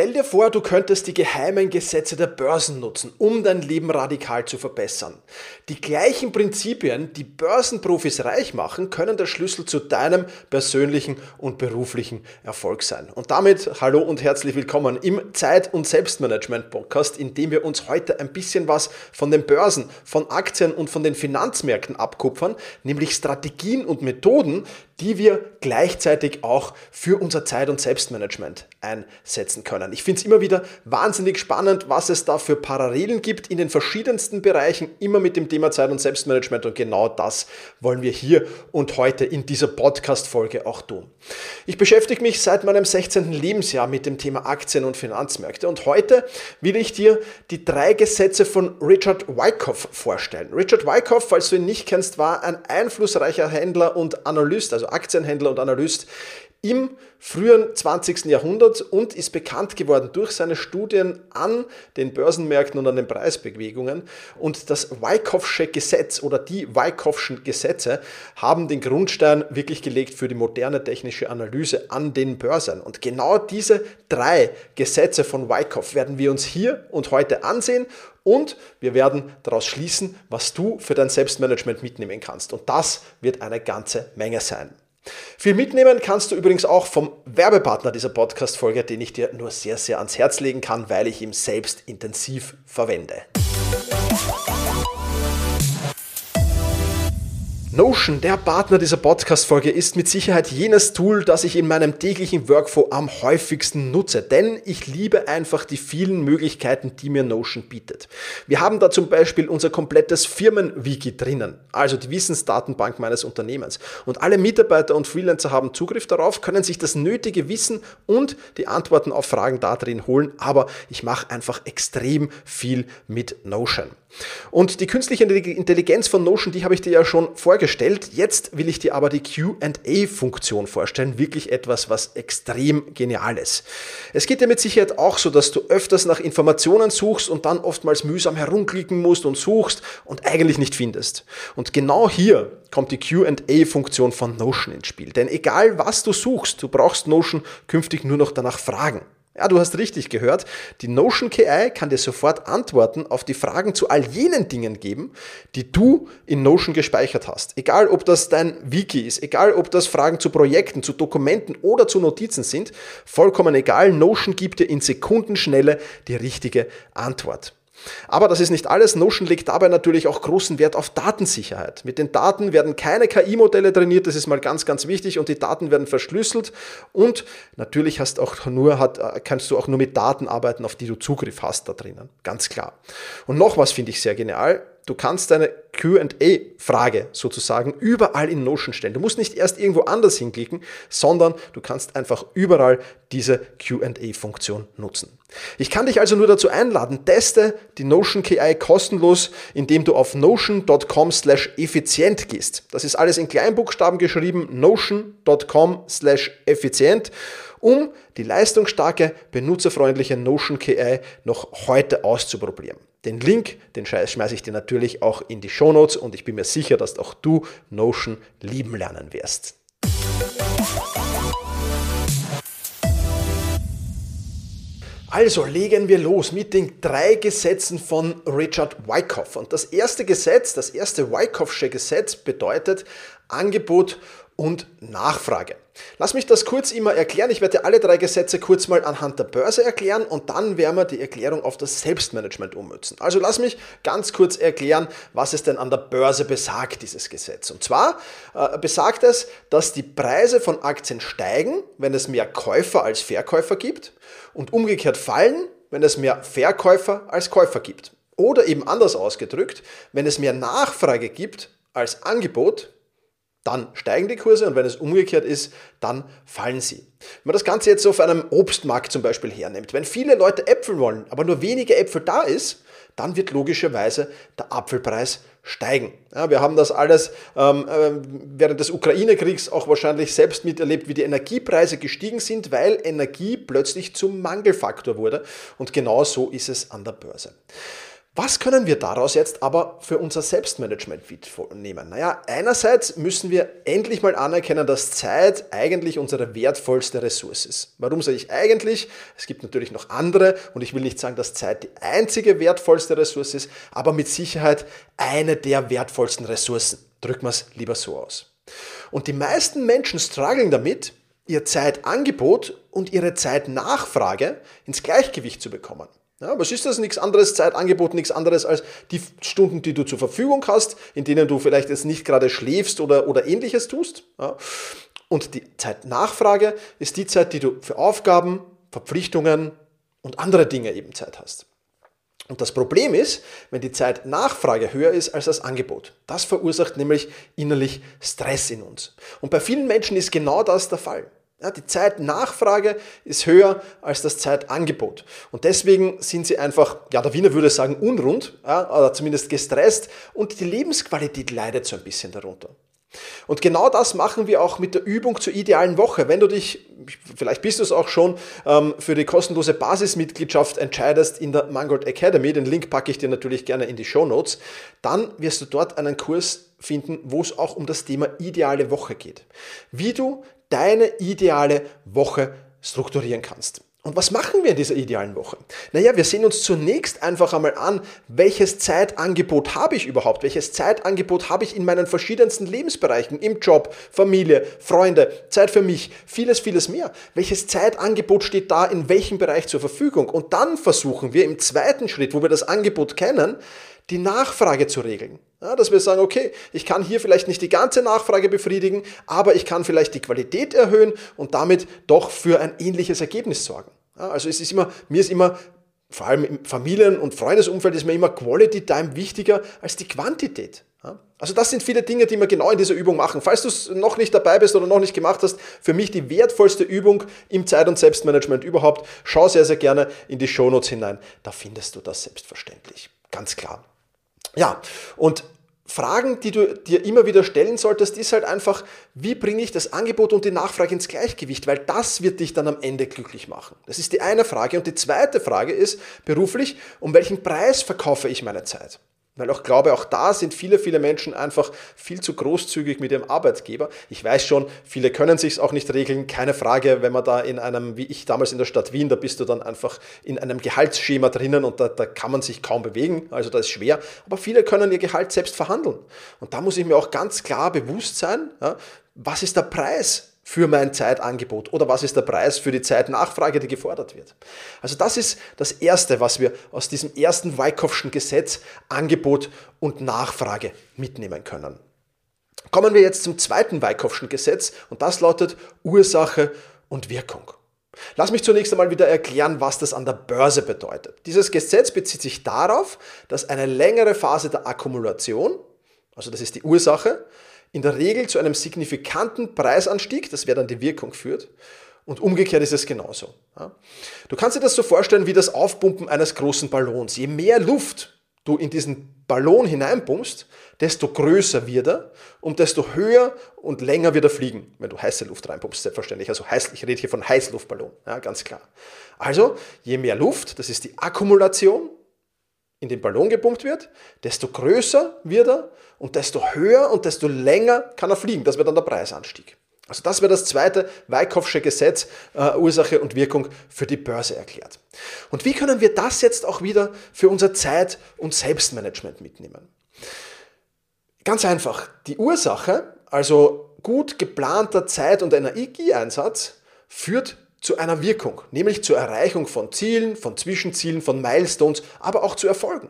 Stell dir vor, du könntest die geheimen Gesetze der Börsen nutzen, um dein Leben radikal zu verbessern. Die gleichen Prinzipien, die Börsenprofis reich machen, können der Schlüssel zu deinem persönlichen und beruflichen Erfolg sein. Und damit hallo und herzlich willkommen im Zeit- und Selbstmanagement-Podcast, in dem wir uns heute ein bisschen was von den Börsen, von Aktien und von den Finanzmärkten abkupfern, nämlich Strategien und Methoden, die wir gleichzeitig auch für unser Zeit- und Selbstmanagement einsetzen können. Ich finde es immer wieder wahnsinnig spannend, was es da für Parallelen gibt in den verschiedensten Bereichen, immer mit dem Thema Zeit- und Selbstmanagement und genau das wollen wir hier und heute in dieser Podcast-Folge auch tun. Ich beschäftige mich seit meinem 16. Lebensjahr mit dem Thema Aktien und Finanzmärkte und heute will ich dir die drei Gesetze von Richard Wyckoff vorstellen. Richard Wyckoff, falls du ihn nicht kennst, war ein einflussreicher Händler und Analyst, also Aktienhändler und Analyst im frühen 20. Jahrhundert und ist bekannt geworden durch seine Studien an den Börsenmärkten und an den Preisbewegungen. Und das Wyckoffsche Gesetz oder die Wyckoffschen Gesetze haben den Grundstein wirklich gelegt für die moderne technische Analyse an den Börsen. Und genau diese drei Gesetze von Wyckoff werden wir uns hier und heute ansehen und wir werden daraus schließen, was du für dein Selbstmanagement mitnehmen kannst. Und das wird eine ganze Menge sein. Viel mitnehmen kannst du übrigens auch vom Werbepartner dieser Podcast-Folge, den ich dir nur sehr, sehr ans Herz legen kann, weil ich ihn selbst intensiv verwende. Notion, der Partner dieser Podcast-Folge, ist mit Sicherheit jenes Tool, das ich in meinem täglichen Workflow am häufigsten nutze, denn ich liebe einfach die vielen Möglichkeiten, die mir Notion bietet. Wir haben da zum Beispiel unser komplettes Firmen-Wiki drinnen, also die Wissensdatenbank meines Unternehmens. Und alle Mitarbeiter und Freelancer haben Zugriff darauf, können sich das nötige Wissen und die Antworten auf Fragen da drin holen, aber ich mache einfach extrem viel mit Notion. Und die künstliche Intelligenz von Notion, die habe ich dir ja schon vorgestellt. Jetzt will ich dir aber die QA-Funktion vorstellen. Wirklich etwas, was extrem genial ist. Es geht dir mit Sicherheit auch so, dass du öfters nach Informationen suchst und dann oftmals mühsam herumklicken musst und suchst und eigentlich nicht findest. Und genau hier kommt die QA-Funktion von Notion ins Spiel. Denn egal was du suchst, du brauchst Notion künftig nur noch danach fragen. Ja, du hast richtig gehört. Die Notion KI kann dir sofort Antworten auf die Fragen zu all jenen Dingen geben, die du in Notion gespeichert hast. Egal, ob das dein Wiki ist, egal, ob das Fragen zu Projekten, zu Dokumenten oder zu Notizen sind, vollkommen egal. Notion gibt dir in Sekundenschnelle die richtige Antwort. Aber das ist nicht alles. Notion legt dabei natürlich auch großen Wert auf Datensicherheit. Mit den Daten werden keine KI-Modelle trainiert, das ist mal ganz, ganz wichtig und die Daten werden verschlüsselt und natürlich hast auch nur, hat, kannst du auch nur mit Daten arbeiten, auf die du Zugriff hast da drinnen. Ganz klar. Und noch was finde ich sehr genial. Du kannst deine QA-Frage sozusagen überall in Notion stellen. Du musst nicht erst irgendwo anders hinklicken, sondern du kannst einfach überall diese QA-Funktion nutzen. Ich kann dich also nur dazu einladen, teste die Notion KI kostenlos, indem du auf notion.com slash effizient gehst. Das ist alles in Kleinbuchstaben geschrieben, notion.com slash effizient um die leistungsstarke, benutzerfreundliche Notion KI noch heute auszuprobieren. Den Link, den schmeiße ich dir natürlich auch in die Show Notes und ich bin mir sicher, dass auch du Notion lieben lernen wirst. Also legen wir los mit den drei Gesetzen von Richard Wyckoff. Und das erste Gesetz, das erste Wyckoffsche Gesetz bedeutet Angebot und Nachfrage. Lass mich das kurz immer erklären. Ich werde alle drei Gesetze kurz mal anhand der Börse erklären und dann werden wir die Erklärung auf das Selbstmanagement ummützen. Also lass mich ganz kurz erklären, was es denn an der Börse besagt, dieses Gesetz. Und zwar äh, besagt es, dass die Preise von Aktien steigen, wenn es mehr Käufer als Verkäufer gibt und umgekehrt fallen, wenn es mehr Verkäufer als Käufer gibt. Oder eben anders ausgedrückt, wenn es mehr Nachfrage gibt als Angebot, dann steigen die Kurse und wenn es umgekehrt ist, dann fallen sie. Wenn man das Ganze jetzt auf einem Obstmarkt zum Beispiel hernimmt, wenn viele Leute Äpfel wollen, aber nur wenige Äpfel da ist, dann wird logischerweise der Apfelpreis steigen. Ja, wir haben das alles ähm, äh, während des Ukraine-Kriegs auch wahrscheinlich selbst miterlebt, wie die Energiepreise gestiegen sind, weil Energie plötzlich zum Mangelfaktor wurde. Und genau so ist es an der Börse. Was können wir daraus jetzt aber für unser Selbstmanagement mitnehmen? Naja, einerseits müssen wir endlich mal anerkennen, dass Zeit eigentlich unsere wertvollste Ressource ist. Warum sage ich eigentlich? Es gibt natürlich noch andere und ich will nicht sagen, dass Zeit die einzige wertvollste Ressource ist, aber mit Sicherheit eine der wertvollsten Ressourcen. Drücken wir es lieber so aus. Und die meisten Menschen strugglen damit, ihr Zeitangebot und ihre Zeitnachfrage ins Gleichgewicht zu bekommen. Ja, was ist das? Nichts anderes, Zeitangebot, nichts anderes als die Stunden, die du zur Verfügung hast, in denen du vielleicht jetzt nicht gerade schläfst oder, oder ähnliches tust. Ja. Und die Zeitnachfrage ist die Zeit, die du für Aufgaben, Verpflichtungen und andere Dinge eben Zeit hast. Und das Problem ist, wenn die Zeitnachfrage höher ist als das Angebot. Das verursacht nämlich innerlich Stress in uns. Und bei vielen Menschen ist genau das der Fall. Ja, die Zeitnachfrage ist höher als das Zeitangebot. Und deswegen sind sie einfach, ja, der Wiener würde sagen, unrund, ja, oder zumindest gestresst und die Lebensqualität leidet so ein bisschen darunter. Und genau das machen wir auch mit der Übung zur idealen Woche. Wenn du dich, vielleicht bist du es auch schon, ähm, für die kostenlose Basismitgliedschaft entscheidest in der Mangold Academy, den Link packe ich dir natürlich gerne in die Show Notes, dann wirst du dort einen Kurs finden, wo es auch um das Thema ideale Woche geht. Wie du deine ideale Woche strukturieren kannst. Und was machen wir in dieser idealen Woche? Naja, wir sehen uns zunächst einfach einmal an, welches Zeitangebot habe ich überhaupt? Welches Zeitangebot habe ich in meinen verschiedensten Lebensbereichen? Im Job, Familie, Freunde, Zeit für mich, vieles, vieles mehr. Welches Zeitangebot steht da in welchem Bereich zur Verfügung? Und dann versuchen wir im zweiten Schritt, wo wir das Angebot kennen, die Nachfrage zu regeln. Ja, dass wir sagen, okay, ich kann hier vielleicht nicht die ganze Nachfrage befriedigen, aber ich kann vielleicht die Qualität erhöhen und damit doch für ein ähnliches Ergebnis sorgen. Ja, also es ist immer, mir ist immer, vor allem im Familien- und Freundesumfeld ist mir immer Quality Time wichtiger als die Quantität. Also das sind viele Dinge, die wir genau in dieser Übung machen. Falls du noch nicht dabei bist oder noch nicht gemacht hast, für mich die wertvollste Übung im Zeit- und Selbstmanagement überhaupt, schau sehr, sehr gerne in die Shownotes hinein. Da findest du das selbstverständlich. Ganz klar. Ja, und Fragen, die du dir immer wieder stellen solltest, ist halt einfach, wie bringe ich das Angebot und die Nachfrage ins Gleichgewicht, weil das wird dich dann am Ende glücklich machen. Das ist die eine Frage. Und die zweite Frage ist beruflich, um welchen Preis verkaufe ich meine Zeit? Weil auch glaube, auch da sind viele, viele Menschen einfach viel zu großzügig mit ihrem Arbeitgeber. Ich weiß schon, viele können sich auch nicht regeln, keine Frage, wenn man da in einem, wie ich damals in der Stadt Wien, da bist du dann einfach in einem Gehaltsschema drinnen und da, da kann man sich kaum bewegen, also da ist schwer. Aber viele können ihr Gehalt selbst verhandeln. Und da muss ich mir auch ganz klar bewusst sein, ja, was ist der Preis für mein Zeitangebot oder was ist der Preis für die Zeitnachfrage, die gefordert wird. Also das ist das Erste, was wir aus diesem ersten Wyckoffschen Gesetz Angebot und Nachfrage mitnehmen können. Kommen wir jetzt zum zweiten Wyckoffschen Gesetz und das lautet Ursache und Wirkung. Lass mich zunächst einmal wieder erklären, was das an der Börse bedeutet. Dieses Gesetz bezieht sich darauf, dass eine längere Phase der Akkumulation, also das ist die Ursache, in der Regel zu einem signifikanten Preisanstieg, das wäre dann die Wirkung führt. Und umgekehrt ist es genauso. Du kannst dir das so vorstellen wie das Aufpumpen eines großen Ballons. Je mehr Luft du in diesen Ballon hineinpumpst, desto größer wird er und desto höher und länger wird er fliegen, wenn du heiße Luft reinpumpst, selbstverständlich. Also heiß, ich rede hier von Heißluftballon, ja, ganz klar. Also, je mehr Luft, das ist die Akkumulation, in den Ballon gepumpt wird, desto größer wird er und desto höher und desto länger kann er fliegen. Das wäre dann der Preisanstieg. Also das wäre das zweite Wyckoffsche Gesetz, äh, Ursache und Wirkung für die Börse erklärt. Und wie können wir das jetzt auch wieder für unser Zeit- und Selbstmanagement mitnehmen? Ganz einfach, die Ursache, also gut geplanter Zeit- und Energieeinsatz, führt zu einer Wirkung, nämlich zur Erreichung von Zielen, von Zwischenzielen, von Milestones, aber auch zu Erfolgen.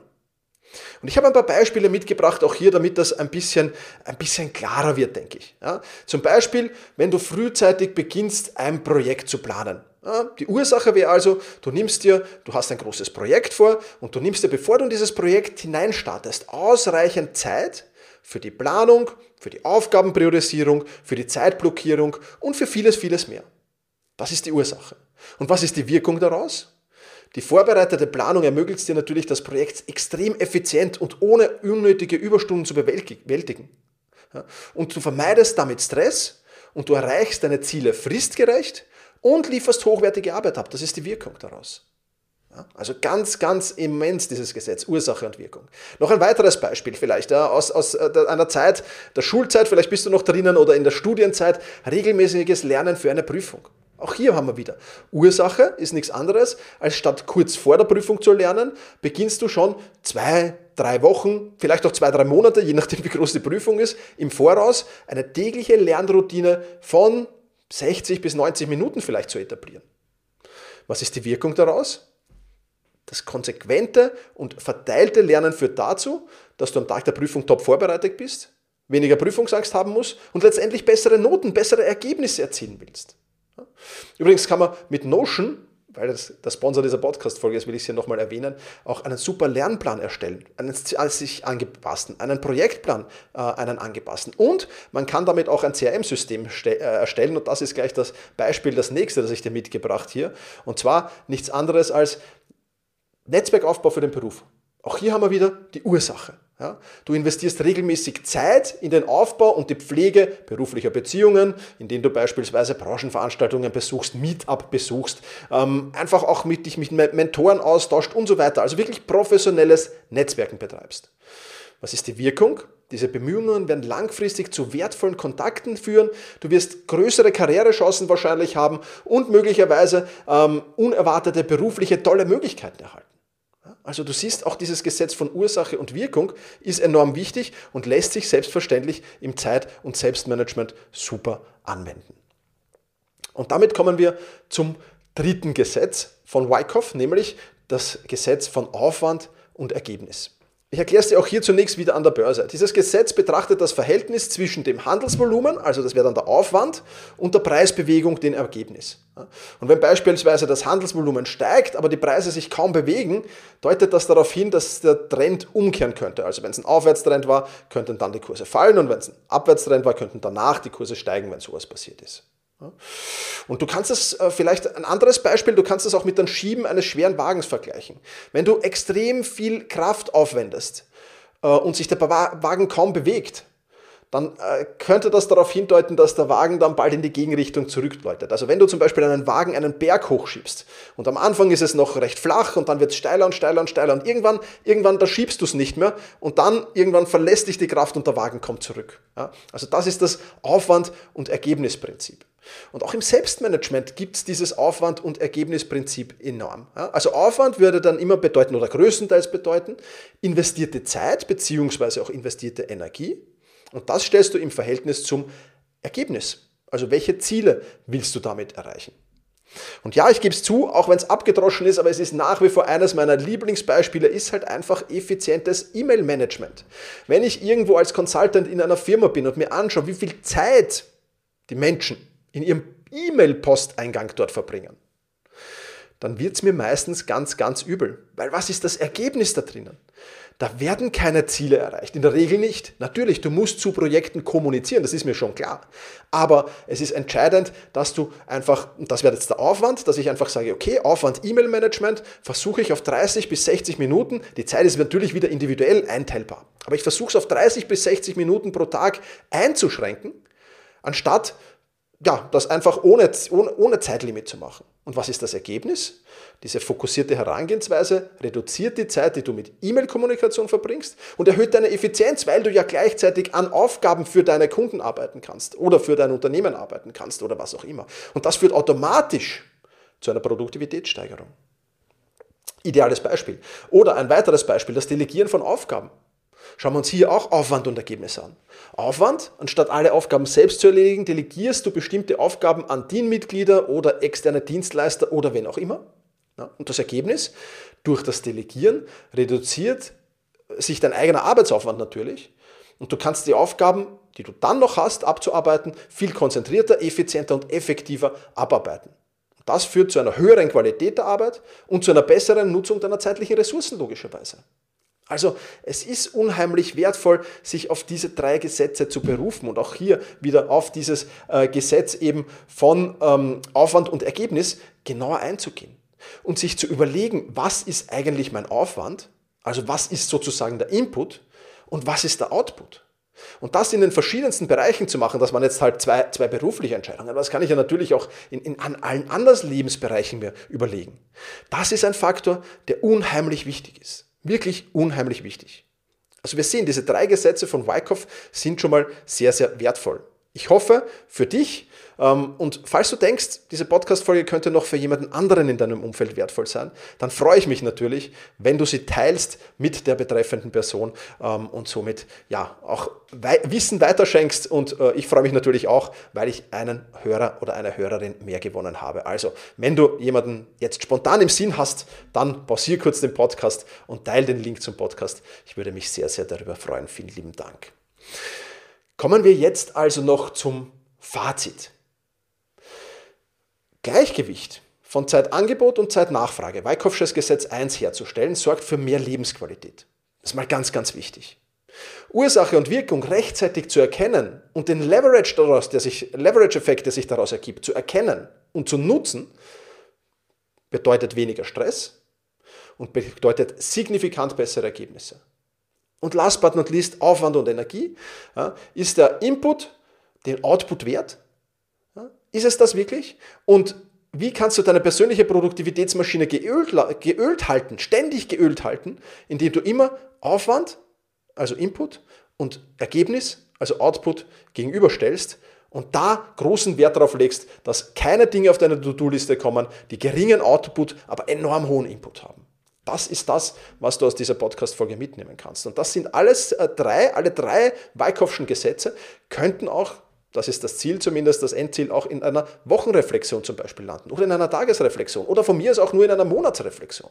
Und ich habe ein paar Beispiele mitgebracht, auch hier, damit das ein bisschen, ein bisschen klarer wird, denke ich. Ja, zum Beispiel, wenn du frühzeitig beginnst, ein Projekt zu planen. Ja, die Ursache wäre also, du nimmst dir, du hast ein großes Projekt vor und du nimmst dir, bevor du in dieses Projekt hineinstartest, ausreichend Zeit für die Planung, für die Aufgabenpriorisierung, für die Zeitblockierung und für vieles, vieles mehr. Das ist die Ursache. Und was ist die Wirkung daraus? Die vorbereitete Planung ermöglicht dir natürlich, das Projekt extrem effizient und ohne unnötige Überstunden zu bewältigen. Und du vermeidest damit Stress und du erreichst deine Ziele fristgerecht und lieferst hochwertige Arbeit ab. Das ist die Wirkung daraus. Also ganz, ganz immens dieses Gesetz, Ursache und Wirkung. Noch ein weiteres Beispiel vielleicht ja, aus, aus äh, einer Zeit der Schulzeit, vielleicht bist du noch drinnen oder in der Studienzeit, regelmäßiges Lernen für eine Prüfung. Auch hier haben wir wieder. Ursache ist nichts anderes, als statt kurz vor der Prüfung zu lernen, beginnst du schon zwei, drei Wochen, vielleicht auch zwei, drei Monate, je nachdem wie groß die Prüfung ist, im Voraus eine tägliche Lernroutine von 60 bis 90 Minuten vielleicht zu etablieren. Was ist die Wirkung daraus? Das konsequente und verteilte Lernen führt dazu, dass du am Tag der Prüfung top vorbereitet bist, weniger Prüfungsangst haben musst und letztendlich bessere Noten, bessere Ergebnisse erzielen willst. Übrigens kann man mit Notion, weil das der Sponsor dieser Podcast-Folge ist, will ich es hier nochmal erwähnen, auch einen super Lernplan erstellen, einen sich angepassten, einen Projektplan, äh, einen angepassten. Und man kann damit auch ein CRM-System äh, erstellen und das ist gleich das Beispiel, das nächste, das ich dir mitgebracht hier. Und zwar nichts anderes als Netzwerkaufbau für den Beruf. Auch hier haben wir wieder die Ursache. Ja, du investierst regelmäßig Zeit in den Aufbau und die Pflege beruflicher Beziehungen, indem du beispielsweise Branchenveranstaltungen besuchst, Meetup besuchst, ähm, einfach auch mit dich mit Mentoren austauscht und so weiter. Also wirklich professionelles Netzwerken betreibst. Was ist die Wirkung? Diese Bemühungen werden langfristig zu wertvollen Kontakten führen. Du wirst größere Karrierechancen wahrscheinlich haben und möglicherweise ähm, unerwartete berufliche tolle Möglichkeiten erhalten. Also du siehst, auch dieses Gesetz von Ursache und Wirkung ist enorm wichtig und lässt sich selbstverständlich im Zeit- und Selbstmanagement super anwenden. Und damit kommen wir zum dritten Gesetz von Wyckoff, nämlich das Gesetz von Aufwand und Ergebnis. Ich erkläre es dir auch hier zunächst wieder an der Börse. Dieses Gesetz betrachtet das Verhältnis zwischen dem Handelsvolumen, also das wäre dann der Aufwand, und der Preisbewegung, dem Ergebnis. Und wenn beispielsweise das Handelsvolumen steigt, aber die Preise sich kaum bewegen, deutet das darauf hin, dass der Trend umkehren könnte. Also wenn es ein Aufwärtstrend war, könnten dann die Kurse fallen und wenn es ein Abwärtstrend war, könnten danach die Kurse steigen, wenn sowas passiert ist. Und du kannst es äh, vielleicht ein anderes Beispiel, du kannst es auch mit dem Schieben eines schweren Wagens vergleichen. Wenn du extrem viel Kraft aufwendest äh, und sich der Wagen kaum bewegt, dann äh, könnte das darauf hindeuten, dass der Wagen dann bald in die Gegenrichtung zurückläutet. Also wenn du zum Beispiel einen Wagen einen Berg hochschiebst und am Anfang ist es noch recht flach und dann wird es steiler und steiler und steiler und irgendwann, irgendwann da schiebst du es nicht mehr und dann irgendwann verlässt dich die Kraft und der Wagen kommt zurück. Also das ist das Aufwand- und Ergebnisprinzip. Und auch im Selbstmanagement gibt es dieses Aufwand- und Ergebnisprinzip enorm. Also Aufwand würde dann immer bedeuten oder größtenteils bedeuten investierte Zeit beziehungsweise auch investierte Energie. Und das stellst du im Verhältnis zum Ergebnis. Also welche Ziele willst du damit erreichen? Und ja, ich gebe es zu, auch wenn es abgedroschen ist, aber es ist nach wie vor eines meiner Lieblingsbeispiele, ist halt einfach effizientes E-Mail-Management. Wenn ich irgendwo als Consultant in einer Firma bin und mir anschaue, wie viel Zeit die Menschen in ihrem E-Mail-Posteingang dort verbringen, dann wird es mir meistens ganz, ganz übel. Weil was ist das Ergebnis da drinnen? Da werden keine Ziele erreicht. In der Regel nicht. Natürlich, du musst zu Projekten kommunizieren, das ist mir schon klar. Aber es ist entscheidend, dass du einfach, und das wäre jetzt der Aufwand, dass ich einfach sage, okay, Aufwand E-Mail-Management versuche ich auf 30 bis 60 Minuten. Die Zeit ist natürlich wieder individuell einteilbar. Aber ich versuche es auf 30 bis 60 Minuten pro Tag einzuschränken, anstatt ja, das einfach ohne, ohne, Zeitlimit zu machen. Und was ist das Ergebnis? Diese fokussierte Herangehensweise reduziert die Zeit, die du mit E-Mail-Kommunikation verbringst und erhöht deine Effizienz, weil du ja gleichzeitig an Aufgaben für deine Kunden arbeiten kannst oder für dein Unternehmen arbeiten kannst oder was auch immer. Und das führt automatisch zu einer Produktivitätssteigerung. Ideales Beispiel. Oder ein weiteres Beispiel, das Delegieren von Aufgaben. Schauen wir uns hier auch Aufwand und Ergebnis an. Aufwand, anstatt alle Aufgaben selbst zu erledigen, delegierst du bestimmte Aufgaben an Teammitglieder oder externe Dienstleister oder wen auch immer. Und das Ergebnis, durch das Delegieren reduziert sich dein eigener Arbeitsaufwand natürlich und du kannst die Aufgaben, die du dann noch hast, abzuarbeiten, viel konzentrierter, effizienter und effektiver abarbeiten. Das führt zu einer höheren Qualität der Arbeit und zu einer besseren Nutzung deiner zeitlichen Ressourcen logischerweise. Also es ist unheimlich wertvoll, sich auf diese drei Gesetze zu berufen und auch hier wieder auf dieses äh, Gesetz eben von ähm, Aufwand und Ergebnis genauer einzugehen und sich zu überlegen, was ist eigentlich mein Aufwand, also was ist sozusagen der Input und was ist der Output. Und das in den verschiedensten Bereichen zu machen, dass man jetzt halt zwei, zwei berufliche Entscheidungen, aber das kann ich ja natürlich auch in, in an allen anderen Lebensbereichen mir überlegen. Das ist ein Faktor, der unheimlich wichtig ist. Wirklich unheimlich wichtig. Also wir sehen, diese drei Gesetze von Wyckoff sind schon mal sehr, sehr wertvoll. Ich hoffe für dich ähm, und falls du denkst, diese Podcast-Folge könnte noch für jemanden anderen in deinem Umfeld wertvoll sein, dann freue ich mich natürlich, wenn du sie teilst mit der betreffenden Person ähm, und somit ja auch Wissen weiterschenkst. Und äh, ich freue mich natürlich auch, weil ich einen Hörer oder eine Hörerin mehr gewonnen habe. Also, wenn du jemanden jetzt spontan im Sinn hast, dann pausier kurz den Podcast und teile den Link zum Podcast. Ich würde mich sehr, sehr darüber freuen. Vielen lieben Dank. Kommen wir jetzt also noch zum Fazit. Gleichgewicht von Zeitangebot und Zeitnachfrage, Wyckoffsches Gesetz 1 herzustellen, sorgt für mehr Lebensqualität. Das ist mal ganz, ganz wichtig. Ursache und Wirkung rechtzeitig zu erkennen und den Leverage daraus, der sich, Leverage-Effekt, der sich daraus ergibt, zu erkennen und zu nutzen, bedeutet weniger Stress und bedeutet signifikant bessere Ergebnisse. Und last but not least, Aufwand und Energie. Ja, ist der Input den Output wert? Ja, ist es das wirklich? Und wie kannst du deine persönliche Produktivitätsmaschine geölt, geölt halten, ständig geölt halten, indem du immer Aufwand, also Input, und Ergebnis, also Output, gegenüberstellst und da großen Wert darauf legst, dass keine Dinge auf deine To-Do-Liste kommen, die geringen Output, aber enorm hohen Input haben. Das ist das, was du aus dieser Podcast-Folge mitnehmen kannst. Und das sind alles äh, drei, alle drei Wyckoffschen Gesetze, könnten auch, das ist das Ziel zumindest, das Endziel, auch in einer Wochenreflexion zum Beispiel landen oder in einer Tagesreflexion oder von mir aus auch nur in einer Monatsreflexion.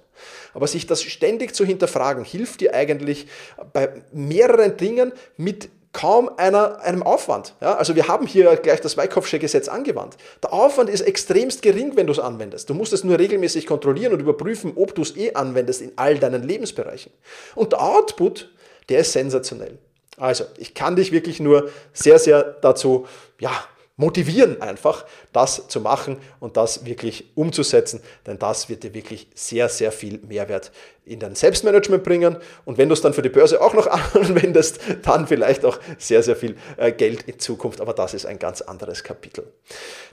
Aber sich das ständig zu hinterfragen, hilft dir eigentlich bei mehreren Dingen mit kaum einer, einem Aufwand. Ja, also wir haben hier gleich das Wyckoffsche Gesetz angewandt. Der Aufwand ist extremst gering, wenn du es anwendest. Du musst es nur regelmäßig kontrollieren und überprüfen, ob du es eh anwendest in all deinen Lebensbereichen. Und der Output, der ist sensationell. Also, ich kann dich wirklich nur sehr, sehr dazu, ja, motivieren einfach, das zu machen und das wirklich umzusetzen, denn das wird dir wirklich sehr, sehr viel Mehrwert in dein Selbstmanagement bringen und wenn du es dann für die Börse auch noch anwendest, dann vielleicht auch sehr, sehr viel äh, Geld in Zukunft, aber das ist ein ganz anderes Kapitel.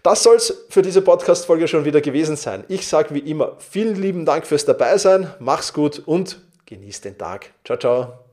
Das soll es für diese Podcast-Folge schon wieder gewesen sein. Ich sage wie immer vielen lieben Dank fürs Dabeisein, mach's gut und genieß den Tag. Ciao, ciao.